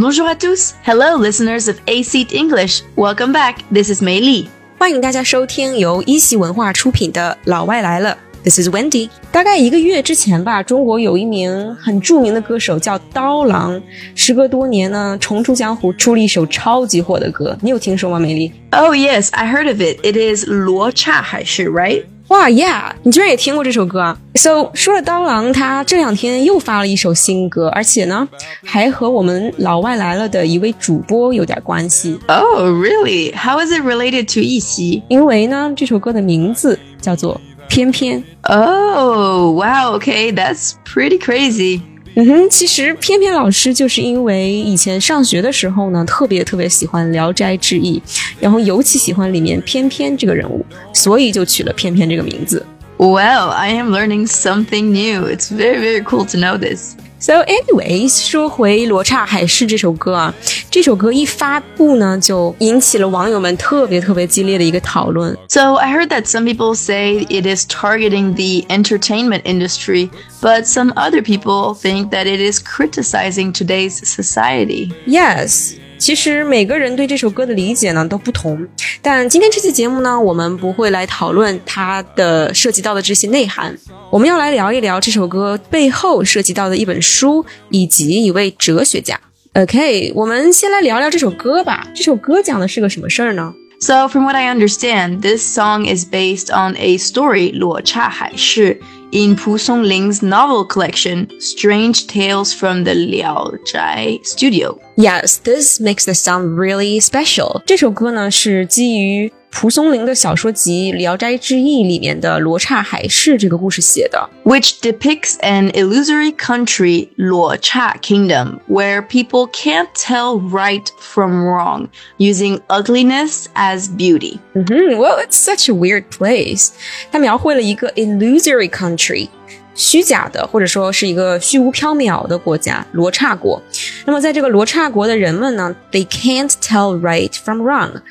Bonjour à tous. Hello, listeners of A English. Welcome back. This is Mei Li. 欢迎大家收听由一席文化出品的《老外来了》。This is Wendi。大概一个月之前吧，中国有一名很著名的歌手叫刀郎，时隔多年呢，重出江湖，出了一首超级火的歌。你有听说吗，美丽？Oh yes, I heard of it. It is 罗刹海市，right? 哇，Yeah，你居然也听过这首歌啊？So 说了刀郎，他这两天又发了一首新歌，而且呢，还和我们老外来了的一位主播有点关系。Oh, really? How is it related to 一席?因为呢，这首歌的名字叫做《偏偏》。Oh, wow, okay, that's pretty crazy. 嗯哼，其实偏偏老师就是因为以前上学的时候呢，特别特别喜欢《聊斋志异》，然后尤其喜欢里面偏偏这个人物，所以就取了偏偏这个名字。Well, I am learning something new. It's very, very cool to know this. So, anyways，说回《罗刹海市》这首歌啊，这首歌一发布呢，就引起了网友们特别特别激烈的一个讨论。 So I heard that some people say it is targeting the entertainment industry, but some other people think that it is criticizing today's society. Yes， 其实每个人对这首歌的理解呢都不同，但今天这期节目呢，我们不会来讨论它的涉及到的这些内涵，我们要来聊一聊这首歌背后涉及到的一本书以及一位哲学家。OK，我们先来聊聊这首歌吧。这首歌讲的是个什么事儿呢？So from what I understand, this song is based on a story 罗刹海市 in Pu Songling's novel collection Strange Tales from the Liao Zhai Studio. Yes, this makes the sound really special. 这首歌呢是基于 蒲松龄的小说集《聊斋志异》里面的罗刹海市这个故事写的。 which depicts an illusory country, Luo Cha Kingdom, where people can't tell right from wrong, using ugliness as beauty. 嗯哼，Well, it's such a weird place. 它描绘了一个 illusory country，虚假的或者说是一个虚无缥缈的国家——罗刹国。那么在这个罗刹国的人们呢，they can't tell right from wrong，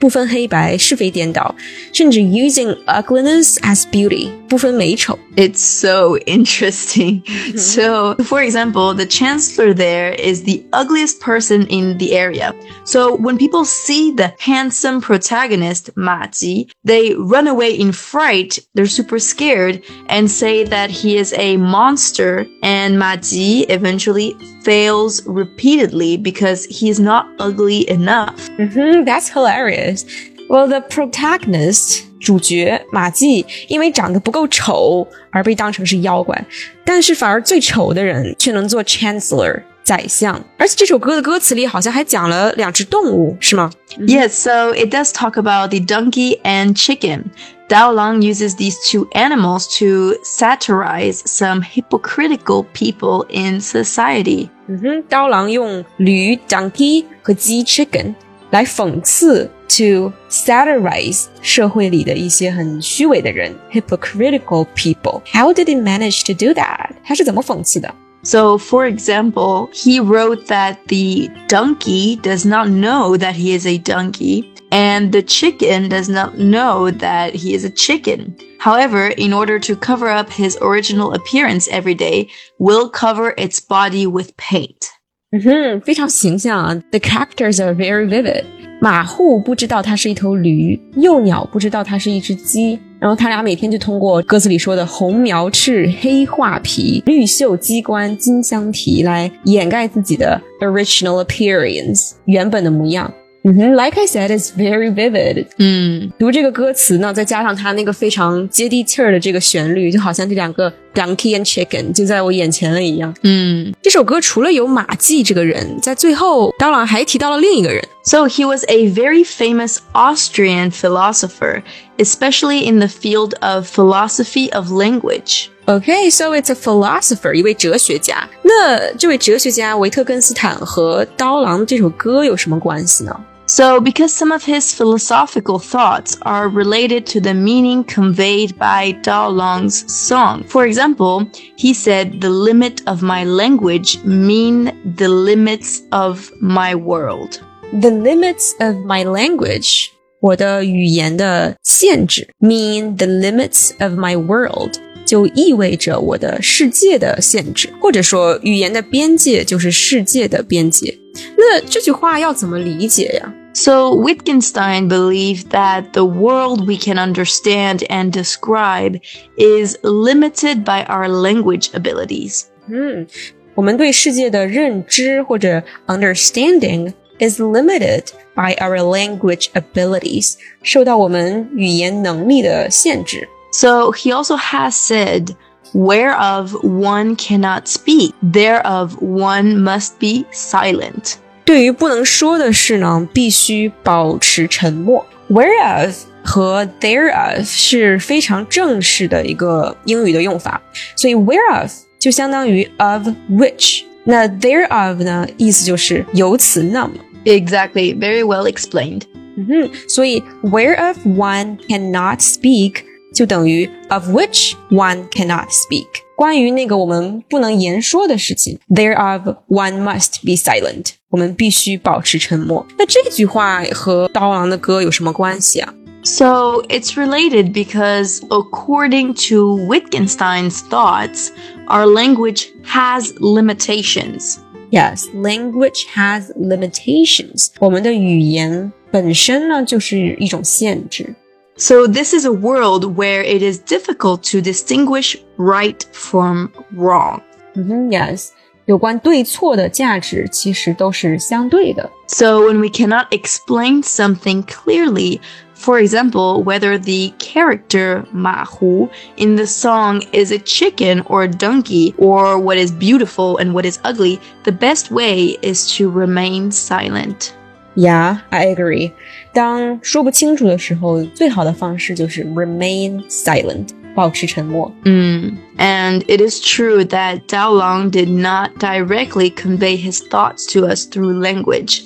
不分黑白，是非颠倒，甚至 using ugliness as beauty，不分美丑。 It's so interesting. So, for example, the chancellor there is the ugliest person in the area. So, when people see the handsome protagonist, Ma Ji, they run away in fright. They're super scared and say that he is a monster. And Ma Ji eventually fails repeatedly because he is not ugly enough. 嗯哼，That's hilarious. Yes. Well, the protagonist. 主角马骥因为长得不够丑而被当成是妖怪，但是反而最丑的人却能做 Chancellor 宰相。而且这首歌的歌词里好像还讲了两只动物，是吗？Yes, so it does talk about the donkey and chicken. Dao Lang uses these two animals to satirize some hypocritical people in society. Mm-hmm. 嗯哼，刀郎用驴 donkey 和鸡 chicken 来讽刺 to satirize 社会里的一些很虚伪的人 hypocritical people. How did he manage to do that? 他是怎么讽刺的？ So, for example, he wrote that the donkey does not know that he is a donkey, and the chicken does not know that he is a chicken. However, in order to cover up his original appearance every day, will cover its body with paint. 嗯哼，非常形象啊！The characters are very vivid。马户不知道它是一头驴，幼鸟不知道它是一只鸡，然后他俩每天就通过歌词里说的红苗翅、黑画皮、绿袖鸡冠、金镶蹄来掩盖自己的 original appearance 原本的模样。嗯哼，Like I said, it's very vivid。Mm. 读这个歌词呢，再加上它那个非常接地气儿的这个旋律，就好像这两个 donkey and chicken 就在我眼前了一样。Mm. 这首歌除了有马季这个人，在最后当然还提到了另一个人。So he was a very famous Austrian philosopher, especially in the field of philosophy of language. Okay, so it's a philosopher，一位哲学家。那这位哲学家维特根斯坦和《刀郎》这首歌有什么关系呢？So, because some of his philosophical thoughts are related to the meaning conveyed by Dao Lang's song. For example, he said, The limit of my language mean the limits of my world. The limits of my language 我的语言的限制，mean the limits of my world， 就意味着我的世界的限制，或者说语言的边界就是世界的边界。那这句话要怎么理解呀？So Wittgenstein believed that the world we can understand and describe is limited by our language abilities. 嗯，我们对世界的认知或者 understanding is limited by our language abilities，受到我们语言能力的限制。So he also has said, whereof one cannot speak, thereof one must be silent. 对于不能说的事呢，必须保持沉默。Whereof 和 thereof 是非常正式的一个英语的用法，所以 whereof 就相当于 of which。那 thereof 呢，意思就是由此那么。 Exactly, very well explained. 嗯哼，所以 whereof one cannot speak 就等于 of which one cannot speak。关于那个我们不能言说的事情，thereof one must be silent。我们必须保持沉默。那这句话和刀郎的歌有什么关系啊？So it's related because according to Wittgenstein's thoughts, our language has limitations. Yes, language has limitations. 我们的语言本身呢就是一种限制。So this is a world where it is difficult to distinguish right from wrong. Mm -hmm, yes. 有关对错的价值其实都是相对的。So when we cannot explain something clearly, for example, whether the character Ma Hu in the song is a chicken or a donkey, or what is beautiful and what is ugly, the best way is to remain silent. Yeah, I agree. 当说不清楚的时候，最好的方式就是 remain silent. 保持沉默。嗯。And it is true that Dao Lang did not directly convey his thoughts to us through language,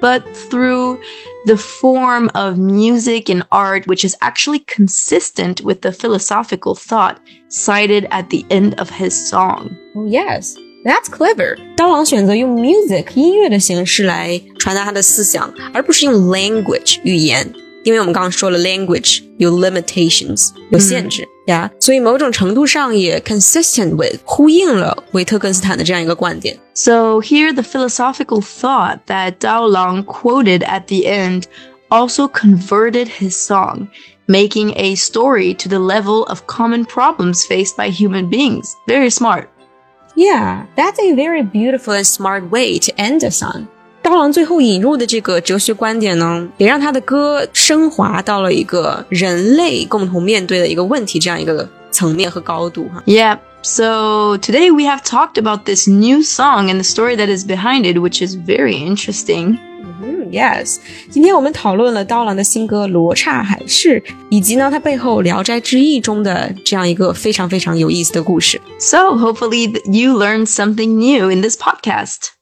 but through the form of music and art, which is actually consistent with the philosophical thought cited at the end of his song. Oh, yes. That's clever. music 音乐的形式来传达他的思想，而不是用 language 语言。因为我们刚刚说了，language 有 limitations 有限制呀，嗯 yeah, 所以某种程度上也 consistent with 呼应了维特根斯坦的这样一个观点。So here the philosophical thought that Dao Lang quoted at the end also converted his song, making a story to the level of common problems faced by human beings. Very smart. Yeah, that's a very beautiful and smart way to end a song. 刀郎最后引入的这个哲学观点呢，也让他的歌升华到了一个人类共同面对的一个问题这样一个层面和高度哈。Yeah. So today we have talked about this new song and the story that is behind it, which is very interesting. Yes，今天我们讨论了刀郎的新歌《罗刹海市》，以及呢它背后《聊斋志异》中的这样一个非常非常有意思的故事。So hopefully you learned something new in this podcast.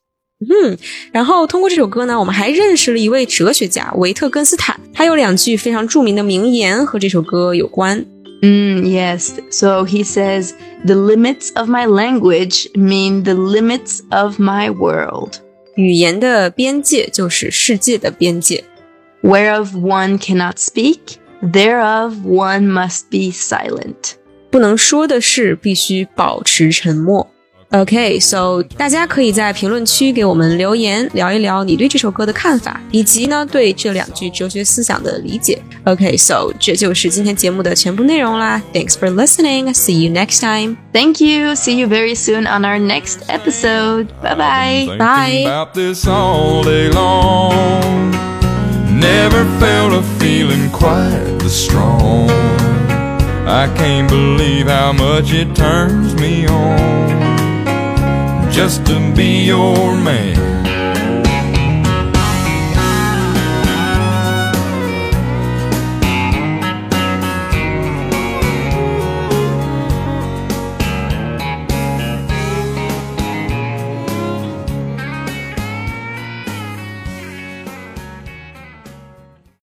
嗯，然后通过这首歌呢，我们还认识了一位哲学家维特根斯坦，他有两句非常着名的名言和这首歌有关。嗯，Yes. So he says, "The limits of my language mean the limits of my world." 语言的边界就是世界的边界。Whereof one cannot speak, thereof one must be silent. 不能说的事必须保持沉默。 OK，so、okay, 大家可以在评论区给我们留言，聊一聊你对这首歌的看法，以及呢对这两句哲学思想的理解。OK，so、okay, 这就是今天节目的全部内容啦。Thanks for listening. See you next time. Thank you. See you very soon on our next episode. Bye bye. Bye. About this all day long. Never felt a feeling quite this strong. I can't believe how much it turns me on just to be your man.